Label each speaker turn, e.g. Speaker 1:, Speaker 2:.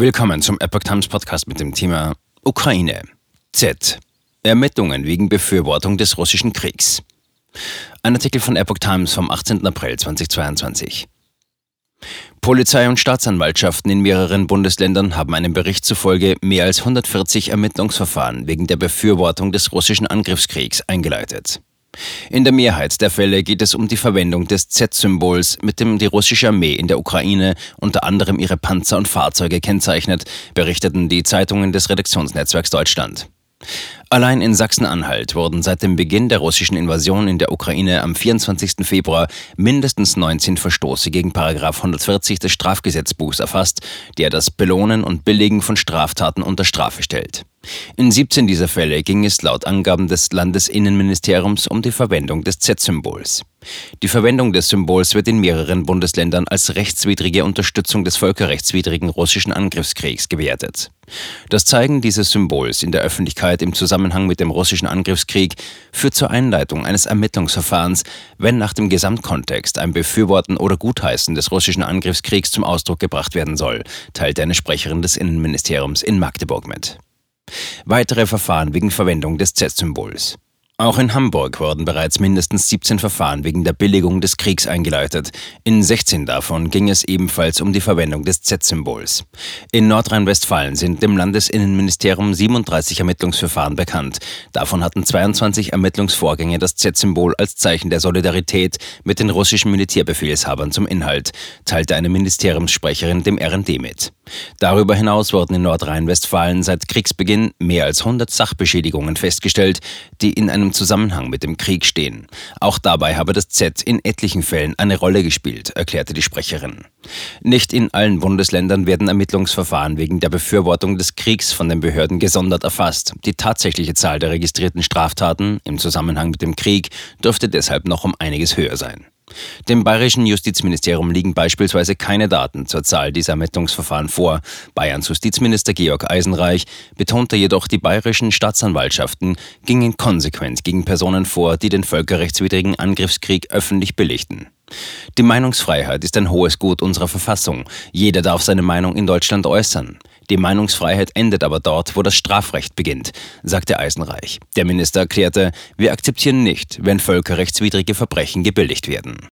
Speaker 1: Willkommen zum Epoch Times Podcast mit dem Thema Ukraine. Z. Ermittlungen wegen Befürwortung des russischen Kriegs. Ein Artikel von Epoch Times vom 18. April 2022. Polizei und Staatsanwaltschaften in mehreren Bundesländern haben einem Bericht zufolge mehr als 140 Ermittlungsverfahren wegen der Befürwortung des russischen Angriffskriegs eingeleitet. In der Mehrheit der Fälle geht es um die Verwendung des Z-Symbols, mit dem die russische Armee in der Ukraine unter anderem ihre Panzer und Fahrzeuge kennzeichnet, berichteten die Zeitungen des Redaktionsnetzwerks Deutschland. Allein in Sachsen-Anhalt wurden seit dem Beginn der russischen Invasion in der Ukraine am 24. Februar mindestens 19 Verstoße gegen 140 des Strafgesetzbuchs erfasst, der das Belohnen und Billigen von Straftaten unter Strafe stellt. In 17 dieser Fälle ging es laut Angaben des Landesinnenministeriums um die Verwendung des Z-Symbols. Die Verwendung des Symbols wird in mehreren Bundesländern als rechtswidrige Unterstützung des völkerrechtswidrigen russischen Angriffskriegs gewertet. Das Zeigen dieses Symbols in der Öffentlichkeit im Zusammenhang mit dem russischen Angriffskrieg führt zur Einleitung eines Ermittlungsverfahrens, wenn nach dem Gesamtkontext ein Befürworten oder Gutheißen des russischen Angriffskriegs zum Ausdruck gebracht werden soll, teilte eine Sprecherin des Innenministeriums in Magdeburg mit. Weitere Verfahren wegen Verwendung des Z-Symbols. Auch in Hamburg wurden bereits mindestens 17 Verfahren wegen der Billigung des Kriegs eingeleitet. In 16 davon ging es ebenfalls um die Verwendung des Z-Symbols. In Nordrhein-Westfalen sind dem Landesinnenministerium 37 Ermittlungsverfahren bekannt. Davon hatten 22 Ermittlungsvorgänge das Z-Symbol als Zeichen der Solidarität mit den russischen Militärbefehlshabern zum Inhalt, teilte eine Ministeriumssprecherin dem RND mit. Darüber hinaus wurden in Nordrhein-Westfalen seit Kriegsbeginn mehr als 100 Sachbeschädigungen festgestellt, die in einem Zusammenhang mit dem Krieg stehen. Auch dabei habe das Z in etlichen Fällen eine Rolle gespielt, erklärte die Sprecherin. Nicht in allen Bundesländern werden Ermittlungsverfahren wegen der Befürwortung des Kriegs von den Behörden gesondert erfasst. Die tatsächliche Zahl der registrierten Straftaten im Zusammenhang mit dem Krieg dürfte deshalb noch um einiges höher sein. Dem bayerischen Justizministerium liegen beispielsweise keine Daten zur Zahl dieser Ermittlungsverfahren vor. Bayerns Justizminister Georg Eisenreich betonte jedoch, die bayerischen Staatsanwaltschaften gingen konsequent gegen Personen vor, die den völkerrechtswidrigen Angriffskrieg öffentlich billigten. Die Meinungsfreiheit ist ein hohes Gut unserer Verfassung. Jeder darf seine Meinung in Deutschland äußern. Die Meinungsfreiheit endet aber dort, wo das Strafrecht beginnt, sagte Eisenreich. Der Minister erklärte, wir akzeptieren nicht, wenn völkerrechtswidrige Verbrechen gebilligt werden.